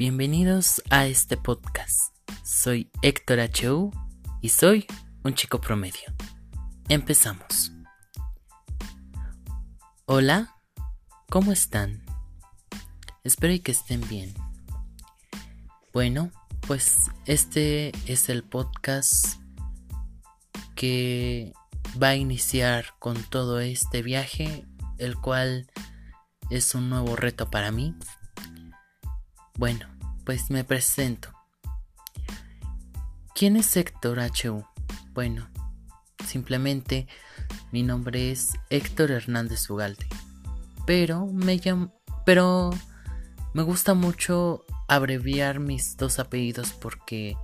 Bienvenidos a este podcast. Soy Héctor H.U. y soy un chico promedio. Empezamos. Hola, ¿cómo están? Espero que estén bien. Bueno, pues este es el podcast que va a iniciar con todo este viaje, el cual es un nuevo reto para mí. Bueno, pues me presento. ¿Quién es Héctor HU? Bueno, simplemente mi nombre es Héctor Hernández Ugalde. Pero me llamo, pero me gusta mucho abreviar mis dos apellidos porque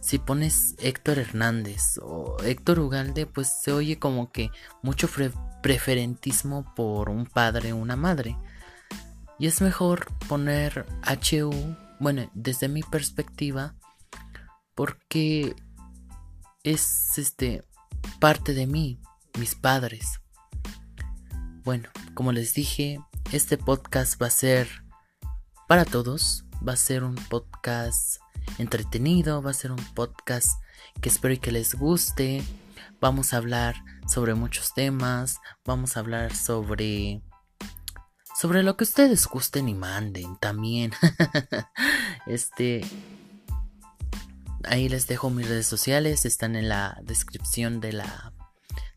si pones Héctor Hernández o Héctor Ugalde, pues se oye como que mucho preferentismo por un padre o una madre. Y es mejor poner HU bueno, desde mi perspectiva, porque es este parte de mí, mis padres. Bueno, como les dije, este podcast va a ser para todos, va a ser un podcast entretenido, va a ser un podcast que espero que les guste. Vamos a hablar sobre muchos temas, vamos a hablar sobre sobre lo que ustedes gusten y manden también. este. Ahí les dejo mis redes sociales. Están en la descripción de la.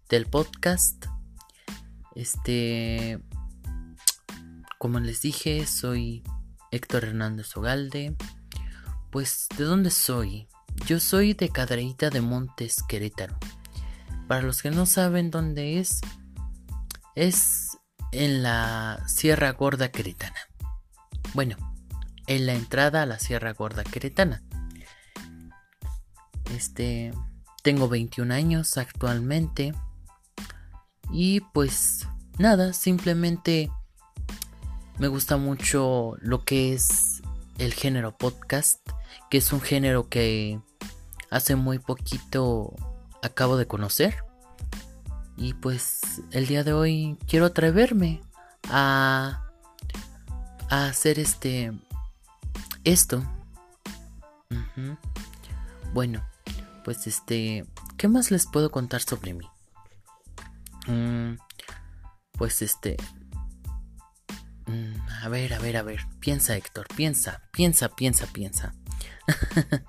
del podcast. Este. Como les dije, soy Héctor Hernández Ogalde. Pues, ¿de dónde soy? Yo soy de Cadreita de Montes, Querétaro. Para los que no saben dónde es, es en la Sierra Gorda Queretana. Bueno, en la entrada a la Sierra Gorda Queretana. Este, tengo 21 años actualmente. Y pues nada, simplemente me gusta mucho lo que es el género podcast, que es un género que hace muy poquito acabo de conocer. Y pues el día de hoy quiero atreverme a, a hacer este esto. Bueno, pues este, ¿qué más les puedo contar sobre mí? Mm, pues este, mm, a ver, a ver, a ver, piensa Héctor, piensa, piensa, piensa, piensa.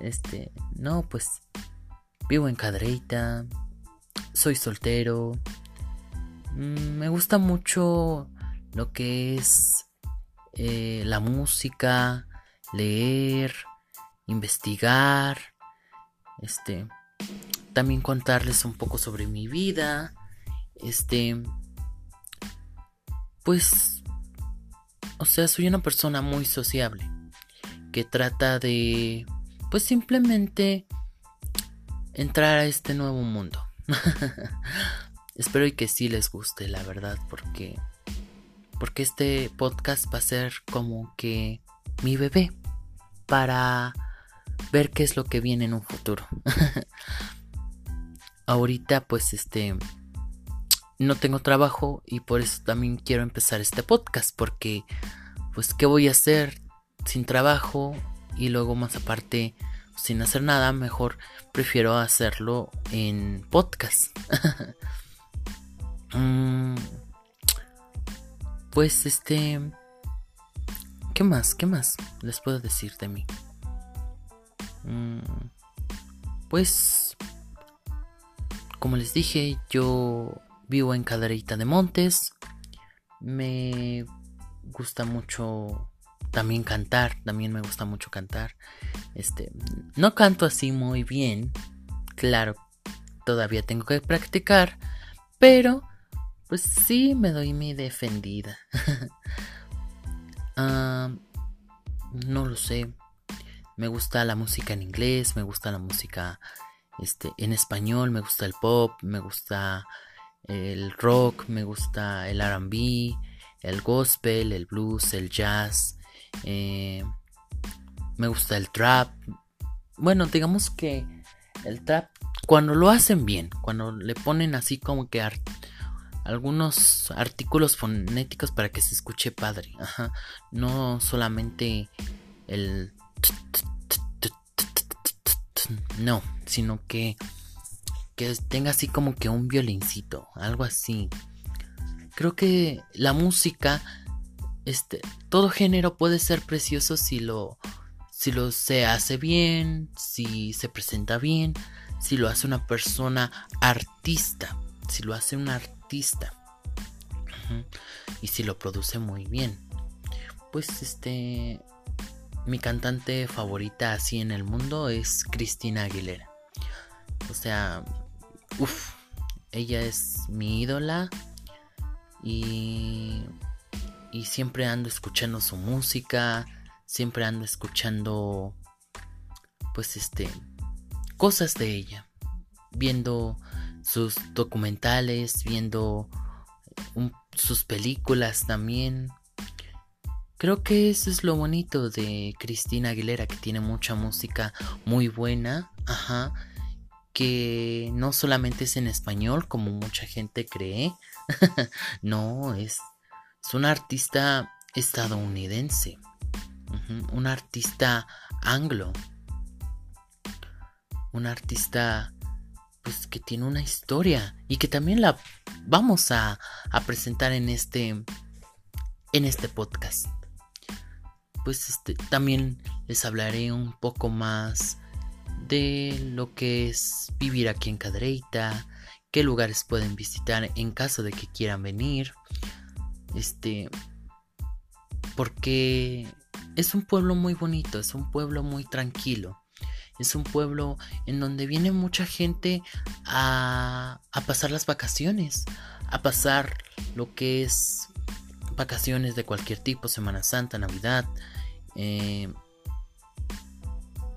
este, no, pues vivo en Cadreita, soy soltero. Mm, me gusta mucho lo que es eh, la música, leer, investigar, este, también contarles un poco sobre mi vida, este, pues, o sea, soy una persona muy sociable que trata de, pues simplemente entrar a este nuevo mundo. Espero y que sí les guste, la verdad, porque porque este podcast va a ser como que mi bebé para ver qué es lo que viene en un futuro. Ahorita pues este no tengo trabajo y por eso también quiero empezar este podcast porque pues qué voy a hacer sin trabajo y luego más aparte sin hacer nada, mejor prefiero hacerlo en podcast. Mm, pues este... ¿Qué más? ¿Qué más les puedo decir de mí? Mm, pues... Como les dije, yo vivo en Cadereyta de Montes. Me gusta mucho también cantar, también me gusta mucho cantar. Este, no canto así muy bien, claro, todavía tengo que practicar, pero pues sí me doy mi defendida. No lo sé. Me gusta la música en inglés, me gusta la música este, en español, me gusta el pop, me gusta el rock, me gusta el RB, el gospel, el blues, el jazz, eh, me gusta el trap. Bueno, digamos que el trap, cuando lo hacen bien, cuando le ponen así como que algunos artículos fonéticos para que se escuche padre. Ajá. No solamente el... No, sino que que tenga así como que un violincito, algo así. Creo que la música, este, todo género puede ser precioso si lo, si lo se hace bien, si se presenta bien, si lo hace una persona artista, si lo hace un artista y si lo produce muy bien. Pues este, mi cantante favorita así en el mundo es Cristina Aguilera. O sea, Uf, ella es mi ídola y, y siempre ando escuchando su música, siempre ando escuchando pues este cosas de ella, viendo sus documentales, viendo sus películas también. Creo que eso es lo bonito de Cristina Aguilera, que tiene mucha música muy buena, ajá, que no solamente es en español como mucha gente cree, no, es, es un artista estadounidense, un artista anglo, un artista pues que tiene una historia y que también la vamos a, a presentar en este en este podcast. Pues este también les hablaré un poco más de lo que es vivir aquí en Cadreita, qué lugares pueden visitar en caso de que quieran venir. Este porque es un pueblo muy bonito, es un pueblo muy tranquilo. Es un pueblo en donde viene mucha gente a, a pasar las vacaciones, a pasar lo que es vacaciones de cualquier tipo, Semana Santa, Navidad, eh,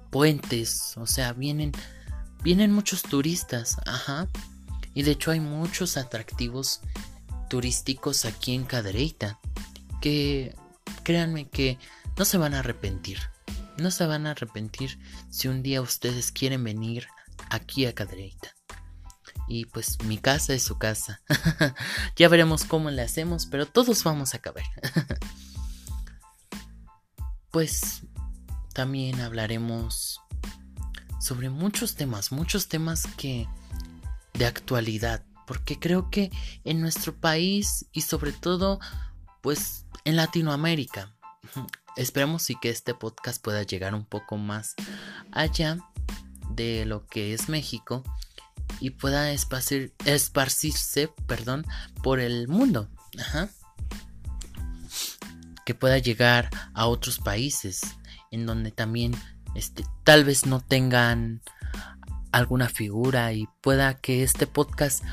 puentes, o sea, vienen vienen muchos turistas, ajá. Y de hecho hay muchos atractivos turísticos aquí en Cadereyta que créanme que no se van a arrepentir. No se van a arrepentir si un día ustedes quieren venir aquí a Cadereyta. Y pues mi casa es su casa. ya veremos cómo le hacemos, pero todos vamos a caber. pues también hablaremos sobre muchos temas, muchos temas que de actualidad, porque creo que en nuestro país y sobre todo pues en Latinoamérica esperemos y que este podcast pueda llegar un poco más allá de lo que es México y pueda esparcirse, perdón, por el mundo. Que pueda llegar a otros países en donde también este, tal vez no tengan alguna figura y pueda que este podcast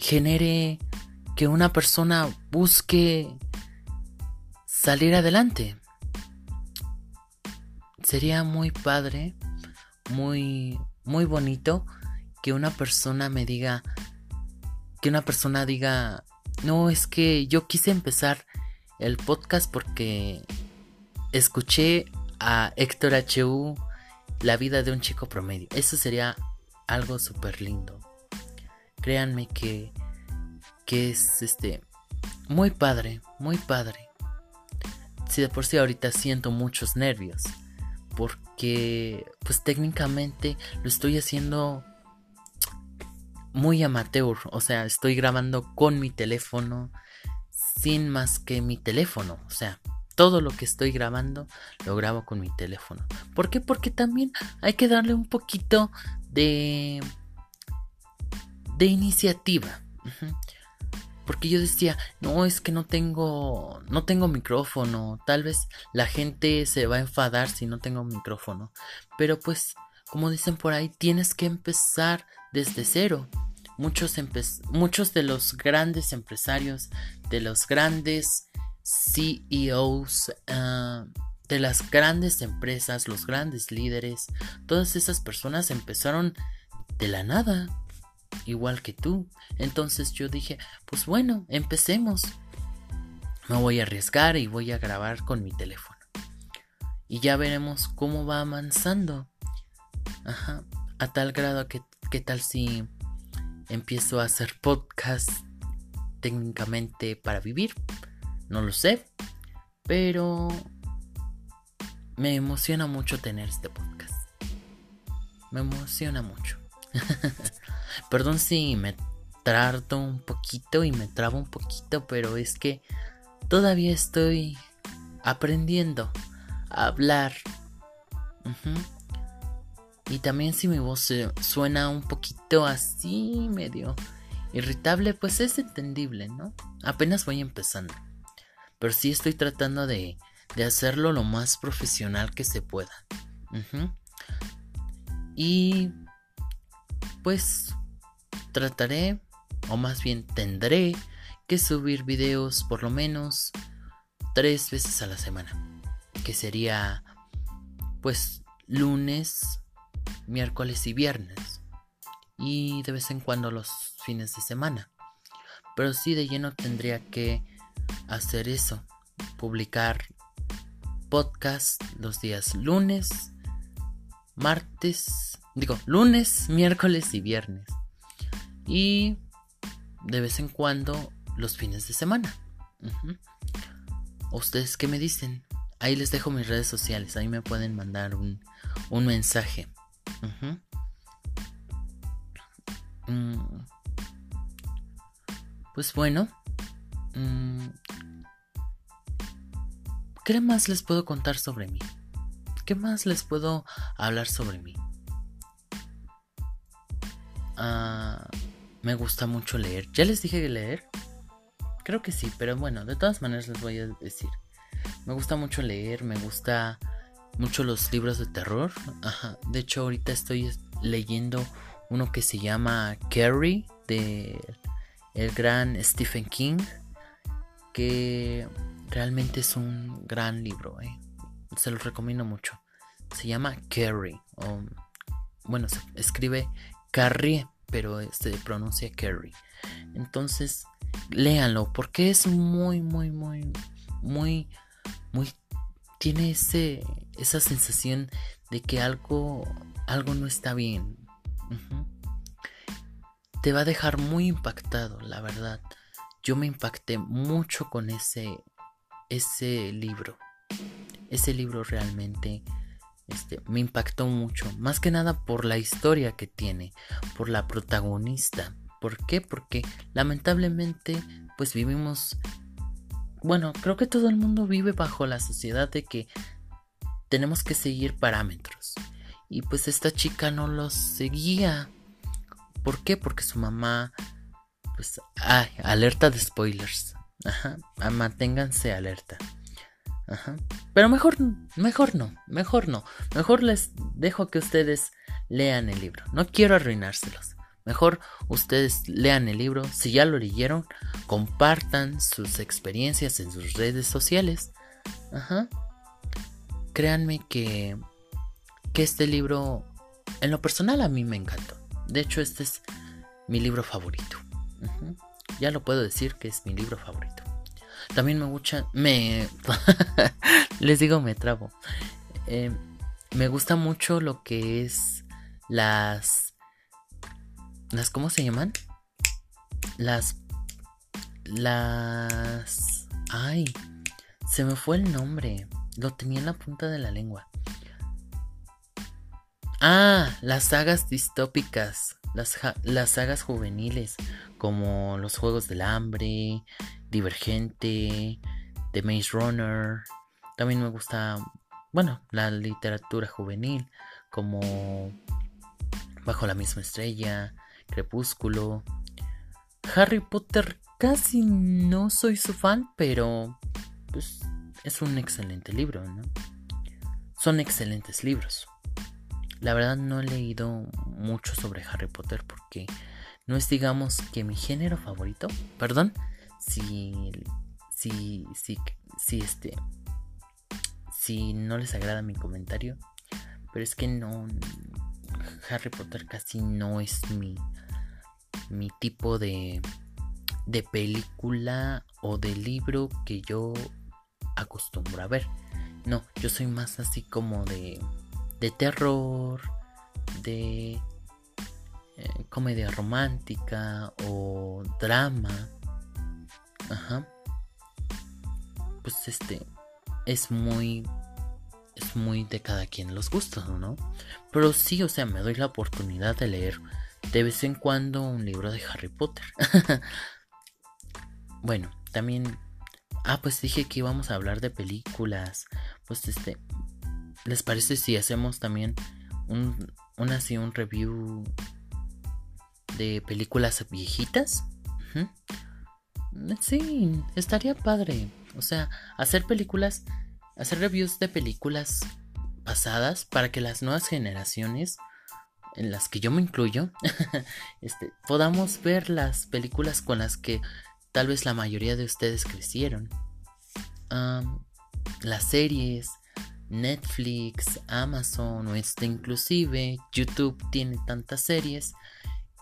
genere que una persona busque salir adelante. Sería muy padre, muy muy bonito que una persona me diga que una persona diga, "No, es que yo quise empezar el podcast porque escuché a Héctor H.U. La vida de un chico promedio. Eso sería algo súper lindo. Créanme que, que es este muy padre, muy padre. Si de por sí ahorita siento muchos nervios. Porque pues técnicamente lo estoy haciendo muy amateur. O sea, estoy grabando con mi teléfono. Sin más que mi teléfono. O sea, todo lo que estoy grabando lo grabo con mi teléfono. ¿Por qué? Porque también hay que darle un poquito de de iniciativa. Porque yo decía, no, es que no tengo no tengo micrófono, tal vez la gente se va a enfadar si no tengo micrófono. Pero pues, como dicen por ahí, tienes que empezar desde cero. Muchos, muchos de los grandes empresarios, de los grandes CEOs ah, de las grandes empresas, los grandes líderes, todas esas personas empezaron de la nada, igual que tú. Entonces yo dije, pues bueno, empecemos. Me voy a arriesgar y voy a grabar con mi teléfono. Y ya veremos cómo va avanzando. Ajá. A tal grado que, ¿qué tal si empiezo a hacer podcast técnicamente para vivir, no lo sé, pero me emociona mucho tener este podcast. Me emociona mucho. Perdón si me trato un poquito y me trabo un poquito, pero es que todavía estoy aprendiendo a hablar. Y también si mi voz suena un poquito así, medio irritable, pues es entendible, ¿no? Apenas voy empezando. Pero sí estoy tratando de, de hacerlo lo más profesional que se pueda. Y pues trataré, o más bien tendré, que subir videos por lo menos tres veces a la semana. Que sería pues lunes, miércoles y viernes. Y de vez en cuando los fines de semana. Pero sí de lleno tendría que hacer eso. Publicar podcast los días lunes, martes, digo, lunes, miércoles y viernes. Y de vez en cuando los fines de semana. ¿Ustedes qué me dicen? Ahí les dejo mis redes sociales, ahí me pueden mandar un, un mensaje. Mm. Pues bueno, mm, ¿qué más les puedo contar sobre mí? ¿Qué más les puedo hablar sobre mí? Ah, me gusta mucho leer. ¿Ya les dije leer? Creo que sí, pero bueno, de todas maneras les voy a decir. Me gusta mucho leer, me gusta mucho los libros de terror. De hecho, ahorita estoy leyendo uno que se llama Carrie de el gran Stephen King, que realmente es un gran libro. ¿eh? Se lo recomiendo mucho. Se llama Carrie. Bueno, escribe Carrie, pero se pronuncia Carrie. Entonces, léanlo porque es muy, muy, muy, muy, muy... Tiene ese, esa sensación de que algo, algo no está bien. Te va a dejar muy impactado, la verdad. Yo me impacté mucho con ese, ese libro. Ese libro realmente este, me impactó mucho. Más que nada por la historia que tiene, por la protagonista. ¿Por qué? Porque lamentablemente pues vivimos... Bueno, creo que todo el mundo vive bajo la sociedad de que tenemos que seguir parámetros. Y pues esta chica no los seguía. ¿Por qué? Porque su mamá... Pues... Ay, alerta de spoilers. Ajá. Manténganse alerta. Ajá. Pero mejor, mejor no, mejor no. Mejor les dejo que ustedes lean el libro. No quiero arruinárselos. Mejor ustedes lean el libro. Si ya lo leyeron, compartan sus experiencias en sus redes sociales. Ajá. Créanme que, que este libro, en lo personal, a mí me encantó. De hecho, este es mi libro favorito. Ya lo puedo decir que es mi libro favorito. También me gusta. Me. les digo, me trabo. Eh, me gusta mucho lo que es las. Las. ¿Cómo se llaman? Las. Las. Ay. Se me fue el nombre. Lo tenía en la punta de la lengua. Ah, las sagas distópicas. Las, las sagas juveniles. Como los Juegos del Hambre. Divergente, The Maze Runner. También me gusta, bueno, la literatura juvenil, como Bajo la misma estrella, Crepúsculo. Harry Potter casi no soy su fan, pero pues es un excelente libro, ¿no? Son excelentes libros. La verdad no he leído mucho sobre Harry Potter porque no es digamos que mi género favorito. Perdón, si, si, si, si, este, si no les agrada mi comentario, pero es que no, Harry Potter casi no es mi, mi tipo de, de película o de libro que yo acostumbro a ver. No, yo soy más así como de, de terror, de eh, comedia romántica o drama Ajá. Pues este es muy es muy de cada quien los gustos, ¿no? Pero sí, o sea, me doy la oportunidad de leer de vez en cuando un libro de Harry Potter. bueno, también Ah, pues dije que íbamos a hablar de películas. Pues este, ¿les parece si hacemos también un, un así un review de películas viejitas? Sí, estaría padre. O sea, hacer películas, hacer reviews de películas pasadas para que las nuevas generaciones, en las que yo me incluyo, este, podamos ver las películas con las que tal vez la mayoría de ustedes crecieron. las series, Netflix, Amazon o este inclusive YouTube tiene tantas series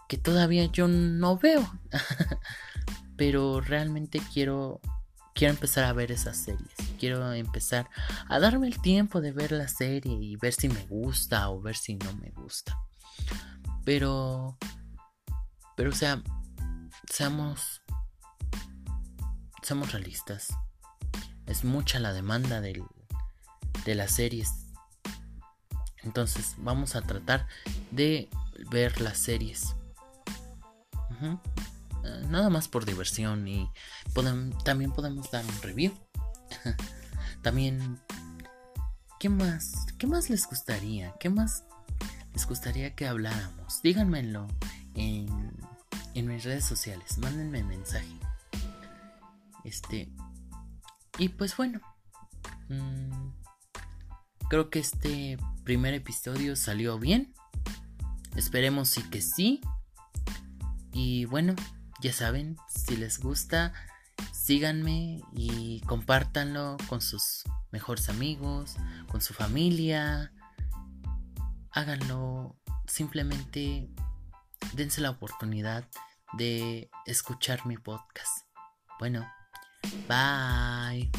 que todavía yo no veo. Pero realmente quiero quiero empezar a ver esas series. Quiero empezar a darme el tiempo de ver la serie y ver si me gusta o ver si no me gusta. Pero pero o sea, seamos seamos realistas. Es mucha la demanda de las series. Entonces vamos a tratar de ver las series. Eh, nada más por diversión y también podemos dar un review. también, ¿qué más? ¿Qué más les gustaría? ¿Qué más les gustaría que habláramos? Díganmelo en, en mis redes sociales. Mándenme mensaje. Este. Y pues bueno. Mm, creo que este primer episodio salió bien. Esperemos sí que sí. Y bueno, ya saben, si les gusta, síganme y compártanlo con sus mejores amigos, con su familia. Háganlo. Simplemente dense la oportunidad de escuchar mi podcast. Bueno. Bye.